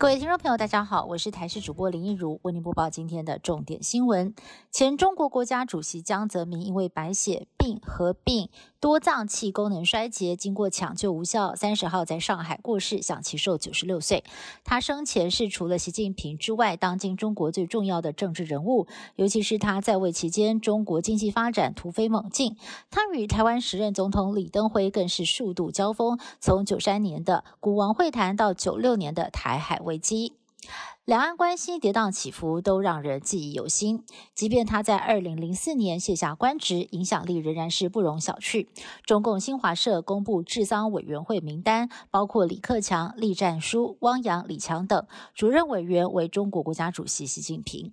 各位听众朋友，大家好，我是台视主播林一如，为您播报今天的重点新闻。前中国国家主席江泽民因为白血合并多脏器功能衰竭，经过抢救无效，三十号在上海过世，享其寿九十六岁。他生前是除了习近平之外，当今中国最重要的政治人物，尤其是他在位期间，中国经济发展突飞猛进。他与台湾时任总统李登辉更是数度交锋，从九三年的古王会谈到九六年的台海危机。两岸关系跌宕起伏，都让人记忆犹新。即便他在二零零四年卸下官职，影响力仍然是不容小觑。中共新华社公布治丧委员会名单，包括李克强、栗战书、汪洋、李强等，主任委员为中国国家主席习近平。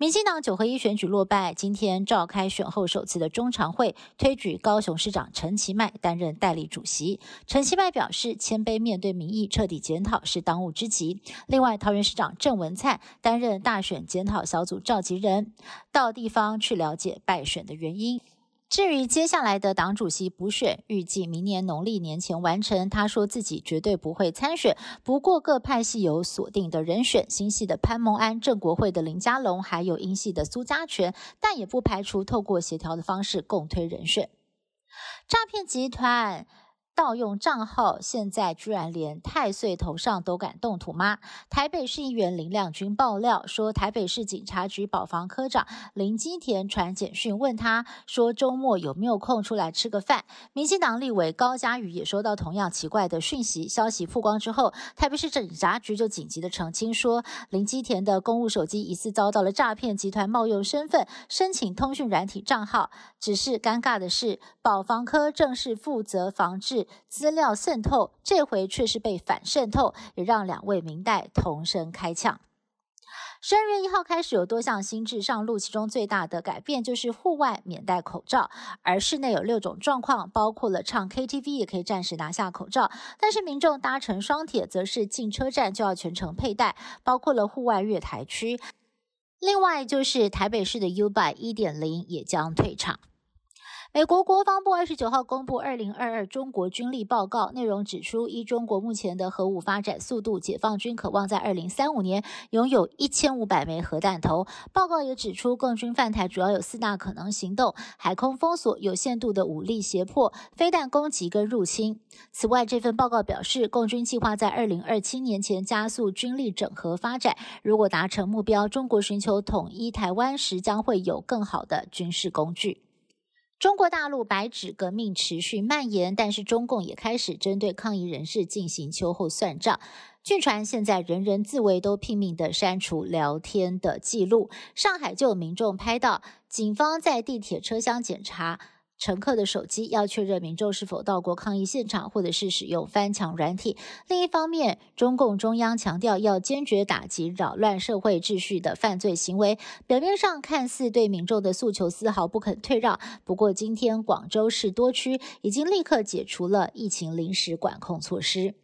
民进党九合一选举落败，今天召开选后首次的中常会，推举高雄市长陈其迈担任代理主席。陈其迈表示，谦卑面对民意，彻底检讨是当务之急。另外，桃园市长郑文灿担任大选检讨小组召集人，到地方去了解败选的原因。至于接下来的党主席补选，预计明年农历年前完成。他说自己绝对不会参选，不过各派系有锁定的人选，新系的潘孟安、郑国会的林佳龙，还有英系的苏家全，但也不排除透过协调的方式共推人选。诈骗集团。盗用账号，现在居然连太岁头上都敢动土吗？台北市议员林亮君爆料说，台北市警察局保防科长林基田传简讯问他说，周末有没有空出来吃个饭？民进党立委高嘉瑜也收到同样奇怪的讯息。消息曝光之后，台北市警察局就紧急的澄清说，林基田的公务手机疑似遭到了诈骗集团冒用身份申请通讯软体账号。只是尴尬的是，保防科正是负责防治。资料渗透，这回却是被反渗透，也让两位明代同声开呛。十二月一号开始有多项新制上路，其中最大的改变就是户外免戴口罩，而室内有六种状况，包括了唱 KTV 也可以暂时拿下口罩，但是民众搭乘双铁则是进车站就要全程佩戴，包括了户外月台区。另外就是台北市的 U by 一点零也将退场。美国国防部二十九号公布二零二二中国军力报告，内容指出，依中国目前的核武发展速度，解放军渴望在二零三五年拥有一千五百枚核弹头。报告也指出，共军犯台主要有四大可能行动：海空封锁、有限度的武力胁迫、飞弹攻击跟入侵。此外，这份报告表示，共军计划在二零二七年前加速军力整合发展。如果达成目标，中国寻求统一台湾时，将会有更好的军事工具。中国大陆白纸革命持续蔓延，但是中共也开始针对抗议人士进行秋后算账。据传，现在人人自危，都拼命的删除聊天的记录。上海就有民众拍到警方在地铁车厢检查。乘客的手机要确认民众是否到过抗议现场，或者是使用翻墙软体。另一方面，中共中央强调要坚决打击扰乱社会秩序的犯罪行为。表面上看似对民众的诉求丝毫不肯退让。不过，今天广州市多区已经立刻解除了疫情临时管控措施。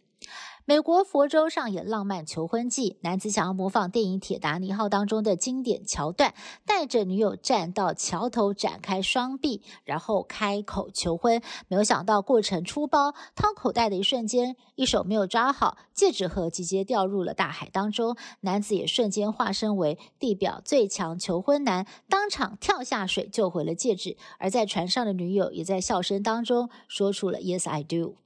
美国佛州上演浪漫求婚记，男子想要模仿电影《铁达尼号》当中的经典桥段，带着女友站到桥头，展开双臂，然后开口求婚。没有想到过程出包，掏口袋的一瞬间，一手没有抓好，戒指盒直接掉入了大海当中。男子也瞬间化身为地表最强求婚男，当场跳下水救回了戒指。而在船上的女友也在笑声当中说出了 “Yes, I do”。